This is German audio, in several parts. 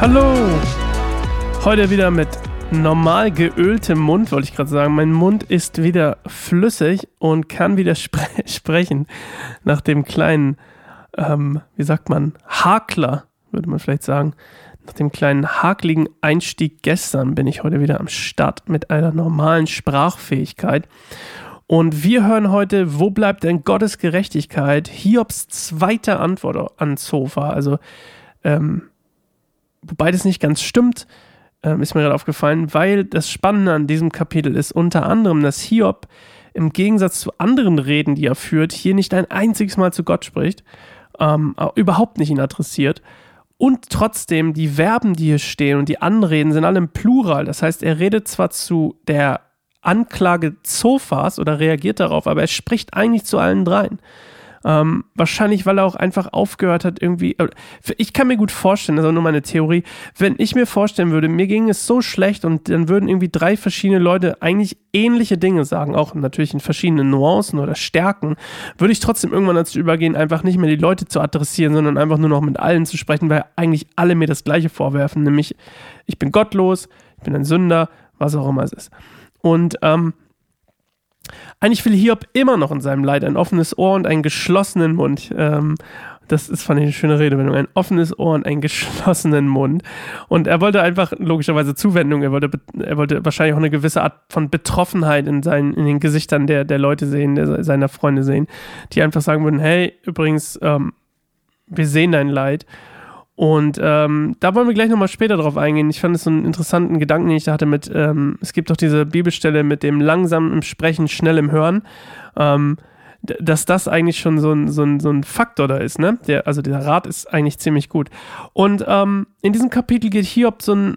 Hallo! Heute wieder mit normal geöltem Mund, wollte ich gerade sagen. Mein Mund ist wieder flüssig und kann wieder spre sprechen. Nach dem kleinen, ähm, wie sagt man, Hakler, würde man vielleicht sagen. Nach dem kleinen hakligen Einstieg gestern bin ich heute wieder am Start mit einer normalen Sprachfähigkeit. Und wir hören heute, wo bleibt denn Gottes Gerechtigkeit? Hiobs zweite Antwort an Sofa. Also, ähm, wobei das nicht ganz stimmt, ähm, ist mir gerade aufgefallen, weil das Spannende an diesem Kapitel ist unter anderem, dass Hiob im Gegensatz zu anderen Reden, die er führt, hier nicht ein einziges Mal zu Gott spricht, ähm, überhaupt nicht ihn adressiert. Und trotzdem, die Verben, die hier stehen und die Anreden sind alle im Plural. Das heißt, er redet zwar zu der Anklage Zofas oder reagiert darauf, aber er spricht eigentlich zu allen dreien. Ähm, wahrscheinlich, weil er auch einfach aufgehört hat, irgendwie. Äh, ich kann mir gut vorstellen, das ist auch nur meine Theorie, wenn ich mir vorstellen würde, mir ging es so schlecht und dann würden irgendwie drei verschiedene Leute eigentlich ähnliche Dinge sagen, auch natürlich in verschiedenen Nuancen oder Stärken, würde ich trotzdem irgendwann dazu übergehen, einfach nicht mehr die Leute zu adressieren, sondern einfach nur noch mit allen zu sprechen, weil eigentlich alle mir das Gleiche vorwerfen, nämlich ich bin gottlos, ich bin ein Sünder, was auch immer es ist. Und ähm, eigentlich will Hiob immer noch in seinem Leid ein offenes Ohr und einen geschlossenen Mund. Ähm, das ist, fand ich, eine schöne Redewendung. Ein offenes Ohr und einen geschlossenen Mund. Und er wollte einfach logischerweise Zuwendung. Er wollte, er wollte wahrscheinlich auch eine gewisse Art von Betroffenheit in, seinen, in den Gesichtern der, der Leute sehen, der, seiner Freunde sehen, die einfach sagen würden: Hey, übrigens, ähm, wir sehen dein Leid. Und ähm, da wollen wir gleich nochmal später drauf eingehen. Ich fand es so einen interessanten Gedanken, den ich da hatte mit, ähm, es gibt doch diese Bibelstelle mit dem langsamen Sprechen, schnellem Hören, ähm, dass das eigentlich schon so ein, so ein, so ein Faktor da ist, ne? Der, also der Rat ist eigentlich ziemlich gut. Und ähm, in diesem Kapitel geht Hiob so ein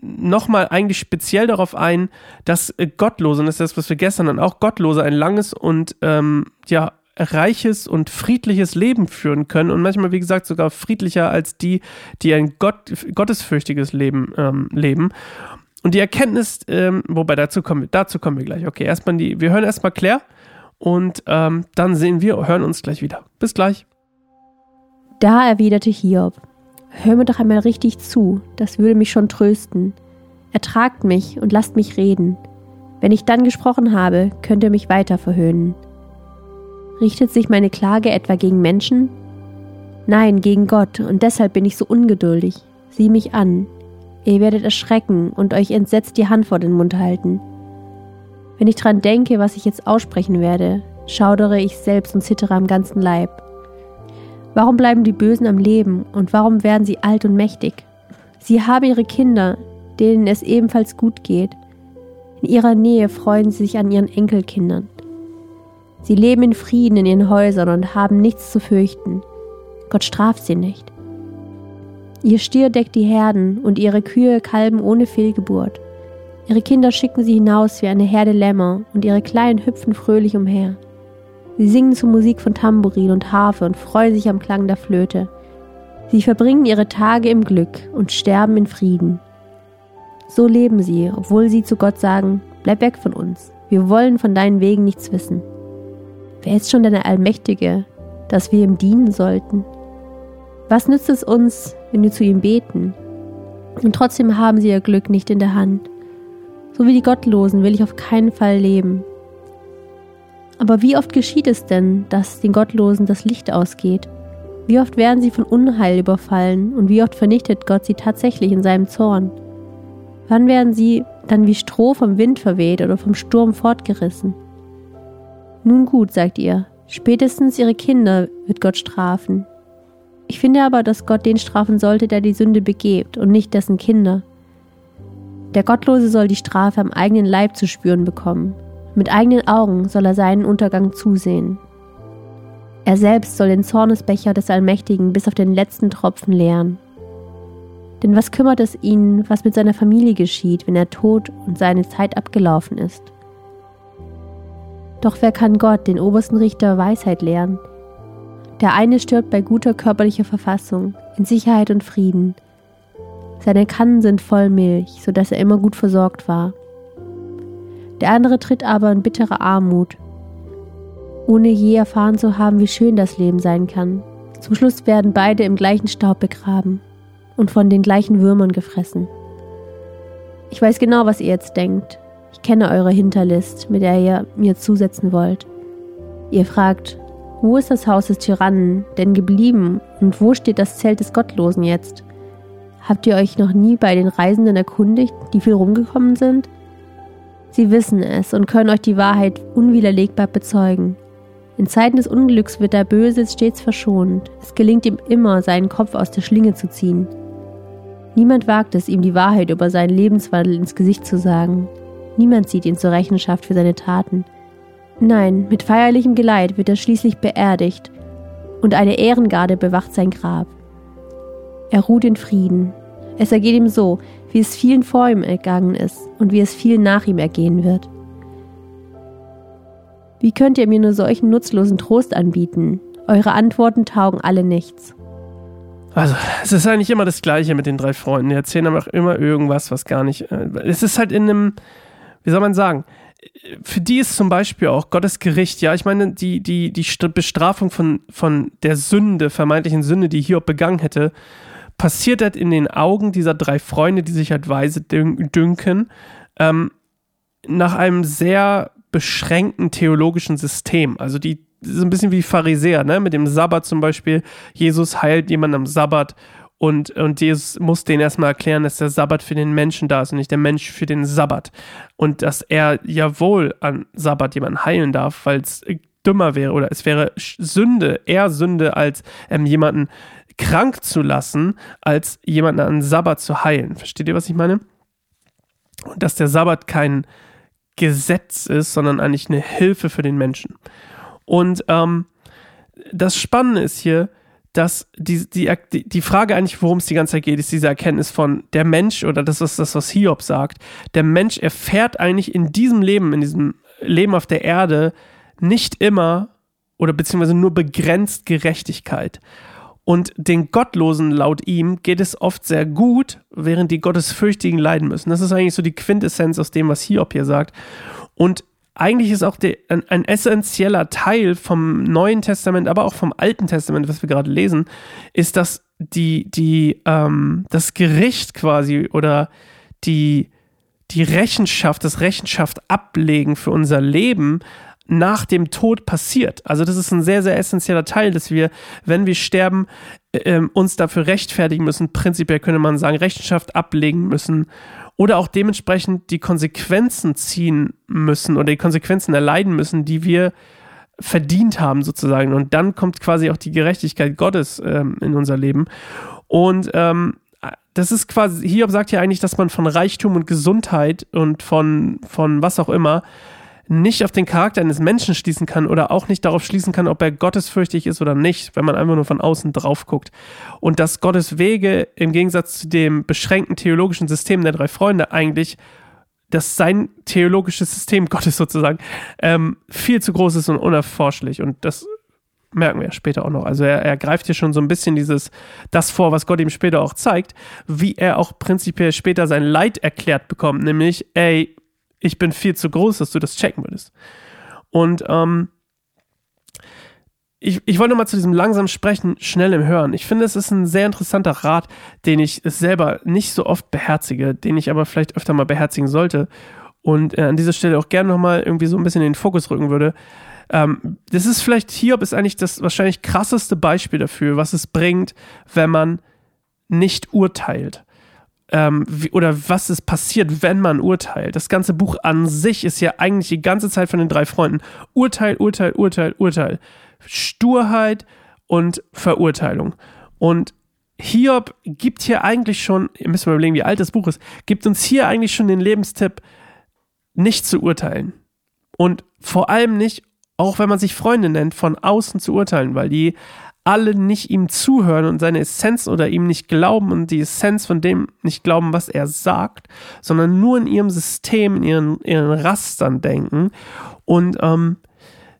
nochmal eigentlich speziell darauf ein, dass Gottlose, und das ist das, was wir gestern dann auch, Gottlose ein langes und ähm, ja, reiches und friedliches Leben führen können und manchmal, wie gesagt, sogar friedlicher als die, die ein Gott, gottesfürchtiges Leben ähm, leben. Und die Erkenntnis, ähm, wobei dazu kommen, wir, dazu kommen wir gleich. Okay, erstmal die, wir hören erstmal Claire und ähm, dann sehen wir, hören uns gleich wieder. Bis gleich. Da erwiderte Hiob: Hör mir doch einmal richtig zu, das würde mich schon trösten. Ertragt mich und lasst mich reden. Wenn ich dann gesprochen habe, könnt ihr mich weiter verhöhnen. Richtet sich meine Klage etwa gegen Menschen? Nein, gegen Gott, und deshalb bin ich so ungeduldig. Sieh mich an. Ihr werdet erschrecken und euch entsetzt die Hand vor den Mund halten. Wenn ich dran denke, was ich jetzt aussprechen werde, schaudere ich selbst und zittere am ganzen Leib. Warum bleiben die Bösen am Leben und warum werden sie alt und mächtig? Sie haben ihre Kinder, denen es ebenfalls gut geht. In ihrer Nähe freuen sie sich an ihren Enkelkindern. Sie leben in Frieden in ihren Häusern und haben nichts zu fürchten. Gott straft sie nicht. Ihr Stier deckt die Herden und ihre Kühe kalben ohne Fehlgeburt. Ihre Kinder schicken sie hinaus wie eine Herde Lämmer und ihre Kleinen hüpfen fröhlich umher. Sie singen zur Musik von Tambourin und Harfe und freuen sich am Klang der Flöte. Sie verbringen ihre Tage im Glück und sterben in Frieden. So leben sie, obwohl sie zu Gott sagen, bleib weg von uns, wir wollen von deinen Wegen nichts wissen. Wer ist schon denn der Allmächtige, dass wir ihm dienen sollten? Was nützt es uns, wenn wir zu ihm beten? Und trotzdem haben sie ihr Glück nicht in der Hand. So wie die Gottlosen will ich auf keinen Fall leben. Aber wie oft geschieht es denn, dass den Gottlosen das Licht ausgeht? Wie oft werden sie von Unheil überfallen und wie oft vernichtet Gott sie tatsächlich in seinem Zorn? Wann werden sie dann wie Stroh vom Wind verweht oder vom Sturm fortgerissen? Nun gut, sagt ihr, spätestens ihre Kinder wird Gott strafen. Ich finde aber, dass Gott den strafen sollte, der die Sünde begebt und nicht dessen Kinder. Der Gottlose soll die Strafe am eigenen Leib zu spüren bekommen. Mit eigenen Augen soll er seinen Untergang zusehen. Er selbst soll den Zornesbecher des Allmächtigen bis auf den letzten Tropfen leeren. Denn was kümmert es ihn, was mit seiner Familie geschieht, wenn er tot und seine Zeit abgelaufen ist? Doch wer kann Gott, den obersten Richter, Weisheit lehren? Der eine stirbt bei guter körperlicher Verfassung, in Sicherheit und Frieden. Seine Kannen sind voll Milch, so dass er immer gut versorgt war. Der andere tritt aber in bittere Armut. ohne je erfahren zu haben, wie schön das Leben sein kann. Zum Schluss werden beide im gleichen Staub begraben und von den gleichen Würmern gefressen. Ich weiß genau, was ihr jetzt denkt. Ich kenne eure Hinterlist, mit der ihr mir zusetzen wollt. Ihr fragt, wo ist das Haus des Tyrannen denn geblieben und wo steht das Zelt des Gottlosen jetzt? Habt ihr euch noch nie bei den Reisenden erkundigt, die viel rumgekommen sind? Sie wissen es und können euch die Wahrheit unwiderlegbar bezeugen. In Zeiten des Unglücks wird der Böse stets verschont. Es gelingt ihm immer, seinen Kopf aus der Schlinge zu ziehen. Niemand wagt es, ihm die Wahrheit über seinen Lebenswandel ins Gesicht zu sagen. Niemand zieht ihn zur Rechenschaft für seine Taten. Nein, mit feierlichem Geleit wird er schließlich beerdigt und eine Ehrengarde bewacht sein Grab. Er ruht in Frieden. Es ergeht ihm so, wie es vielen vor ihm ergangen ist und wie es vielen nach ihm ergehen wird. Wie könnt ihr mir nur solchen nutzlosen Trost anbieten? Eure Antworten taugen alle nichts. Also, es ist eigentlich immer das Gleiche mit den drei Freunden. Die erzählen aber auch immer irgendwas, was gar nicht. Äh, es ist halt in einem, wie soll man sagen, für die ist zum Beispiel auch Gottes Gericht, ja, ich meine, die, die, die Bestrafung von, von der Sünde, vermeintlichen Sünde, die Hiob begangen hätte, passiert halt in den Augen dieser drei Freunde, die sich halt weise dünken, ähm, nach einem sehr beschränkten theologischen System. Also die sind ein bisschen wie Pharisäer, ne? Mit dem Sabbat zum Beispiel. Jesus heilt jemanden am Sabbat und, und Jesus muss denen erstmal erklären, dass der Sabbat für den Menschen da ist und nicht der Mensch für den Sabbat. Und dass er ja wohl an Sabbat jemanden heilen darf, weil es dümmer wäre oder es wäre Sünde, eher Sünde, als ähm, jemanden krank zu lassen, als jemanden an Sabbat zu heilen. Versteht ihr, was ich meine? Und dass der Sabbat kein Gesetz ist, sondern eigentlich eine Hilfe für den Menschen. Und ähm, das Spannende ist hier, dass die, die, die Frage eigentlich, worum es die ganze Zeit geht, ist diese Erkenntnis von der Mensch, oder das ist das, was Hiob sagt, der Mensch erfährt eigentlich in diesem Leben, in diesem Leben auf der Erde, nicht immer oder beziehungsweise nur begrenzt Gerechtigkeit. Und den Gottlosen laut ihm geht es oft sehr gut, während die Gottesfürchtigen leiden müssen. Das ist eigentlich so die Quintessenz aus dem, was Hiob hier sagt. Und eigentlich ist auch der, ein, ein, essentieller Teil vom Neuen Testament, aber auch vom Alten Testament, was wir gerade lesen, ist, dass die, die, ähm, das Gericht quasi oder die, die Rechenschaft, das Rechenschaft ablegen für unser Leben nach dem Tod passiert. Also das ist ein sehr, sehr essentieller Teil, dass wir, wenn wir sterben, äh, uns dafür rechtfertigen müssen. Prinzipiell könnte man sagen, Rechenschaft ablegen müssen oder auch dementsprechend die Konsequenzen ziehen müssen oder die Konsequenzen erleiden müssen, die wir verdient haben sozusagen. Und dann kommt quasi auch die Gerechtigkeit Gottes ähm, in unser Leben. Und ähm, das ist quasi, Hiob sagt ja eigentlich, dass man von Reichtum und Gesundheit und von, von was auch immer nicht auf den Charakter eines Menschen schließen kann oder auch nicht darauf schließen kann, ob er gottesfürchtig ist oder nicht, wenn man einfach nur von außen drauf guckt. Und dass Gottes Wege im Gegensatz zu dem beschränkten theologischen System der drei Freunde eigentlich, dass sein theologisches System Gottes sozusagen ähm, viel zu groß ist und unerforschlich. Und das merken wir später auch noch. Also er, er greift hier schon so ein bisschen dieses, das vor, was Gott ihm später auch zeigt, wie er auch prinzipiell später sein Leid erklärt bekommt, nämlich, ey, ich bin viel zu groß, dass du das checken würdest. Und ähm, ich, ich wollte mal zu diesem langsam Sprechen, schnell im Hören. Ich finde, es ist ein sehr interessanter Rat, den ich selber nicht so oft beherzige, den ich aber vielleicht öfter mal beherzigen sollte und äh, an dieser Stelle auch gerne nochmal irgendwie so ein bisschen in den Fokus rücken würde. Ähm, das ist vielleicht, Hiob ist eigentlich das wahrscheinlich krasseste Beispiel dafür, was es bringt, wenn man nicht urteilt ähm, wie, oder was ist passiert, wenn man urteilt. Das ganze Buch an sich ist ja eigentlich die ganze Zeit von den drei Freunden Urteil, Urteil, Urteil, Urteil. Sturheit und Verurteilung. Und Hiob gibt hier eigentlich schon, ihr müsst mal überlegen, wie alt das Buch ist, gibt uns hier eigentlich schon den Lebenstipp, nicht zu urteilen. Und vor allem nicht, auch wenn man sich Freunde nennt, von außen zu urteilen, weil die alle nicht ihm zuhören und seine Essenz oder ihm nicht glauben und die Essenz von dem nicht glauben, was er sagt, sondern nur in ihrem System, in ihren, ihren Rastern denken. Und ähm,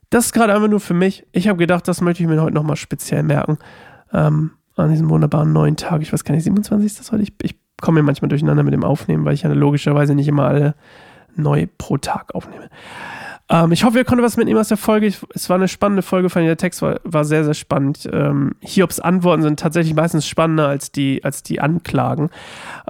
das ist gerade einfach nur für mich. Ich habe gedacht, das möchte ich mir heute nochmal speziell merken. Ähm, an diesem wunderbaren neuen Tag. Ich weiß gar nicht, 27 ist das heute. Ich, ich komme mir manchmal durcheinander mit dem Aufnehmen, weil ich ja logischerweise nicht immer alle neu pro Tag aufnehme. Ähm, ich hoffe, ihr konntet was mitnehmen aus der Folge. Ich, es war eine spannende Folge, fand ich. Der Text war, war sehr, sehr spannend. Ähm, Hiobs Antworten sind tatsächlich meistens spannender als die, als die Anklagen.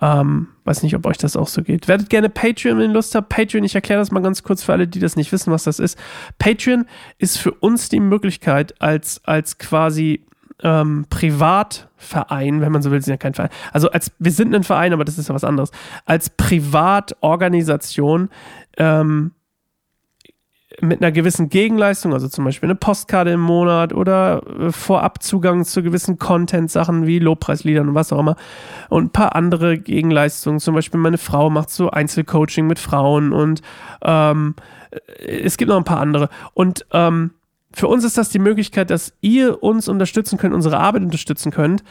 Ähm, weiß nicht, ob euch das auch so geht. Werdet gerne Patreon, wenn ihr Lust habt. Patreon, ich erkläre das mal ganz kurz für alle, die das nicht wissen, was das ist. Patreon ist für uns die Möglichkeit, als, als quasi ähm, Privatverein, wenn man so will, sind ja kein Verein. Also als wir sind ein Verein, aber das ist ja was anderes. Als Privatorganisation ähm, mit einer gewissen Gegenleistung, also zum Beispiel eine Postkarte im Monat oder äh, Vorabzugang zu gewissen Content-Sachen wie Lobpreisliedern und was auch immer und ein paar andere Gegenleistungen. Zum Beispiel meine Frau macht so Einzelcoaching mit Frauen und ähm, es gibt noch ein paar andere. Und ähm, für uns ist das die Möglichkeit, dass ihr uns unterstützen könnt, unsere Arbeit unterstützen könnt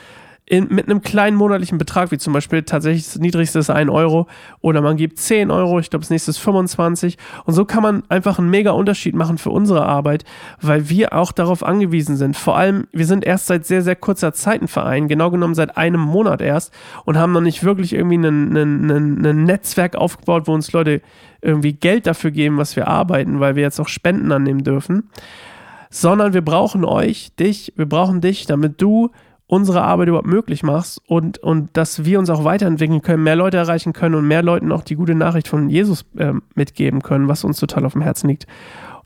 in, mit einem kleinen monatlichen Betrag, wie zum Beispiel tatsächlich das niedrigste ist 1 Euro oder man gibt 10 Euro, ich glaube das nächste ist 25 und so kann man einfach einen mega Unterschied machen für unsere Arbeit, weil wir auch darauf angewiesen sind. Vor allem, wir sind erst seit sehr, sehr kurzer Zeit ein Verein, genau genommen seit einem Monat erst und haben noch nicht wirklich irgendwie ein Netzwerk aufgebaut, wo uns Leute irgendwie Geld dafür geben, was wir arbeiten, weil wir jetzt auch Spenden annehmen dürfen sondern wir brauchen euch, dich, wir brauchen dich, damit du unsere Arbeit überhaupt möglich machst und, und dass wir uns auch weiterentwickeln können, mehr Leute erreichen können und mehr Leuten auch die gute Nachricht von Jesus äh, mitgeben können, was uns total auf dem Herzen liegt.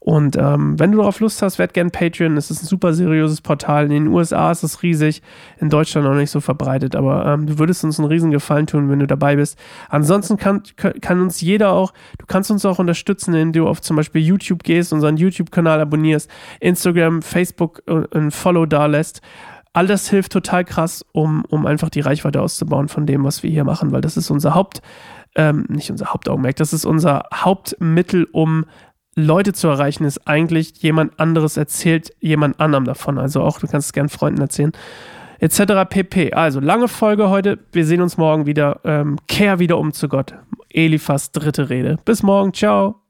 Und ähm, wenn du darauf Lust hast, werd gern Patreon. Es ist ein super seriöses Portal. In den USA ist es riesig, in Deutschland noch nicht so verbreitet, aber ähm, du würdest uns einen riesen Gefallen tun, wenn du dabei bist. Ansonsten kann, kann uns jeder auch, du kannst uns auch unterstützen, indem du auf zum Beispiel YouTube gehst, unseren YouTube-Kanal abonnierst, Instagram, Facebook äh, ein Follow da lässt all das hilft total krass, um, um einfach die Reichweite auszubauen von dem, was wir hier machen, weil das ist unser Haupt, ähm, nicht unser Hauptaugenmerk, das ist unser Hauptmittel, um Leute zu erreichen, ist eigentlich jemand anderes erzählt jemand anderem davon. Also auch, du kannst es gern Freunden erzählen. Etc. pp. Also lange Folge heute. Wir sehen uns morgen wieder. Ähm, kehr wieder um zu Gott. Eliphas dritte Rede. Bis morgen. Ciao.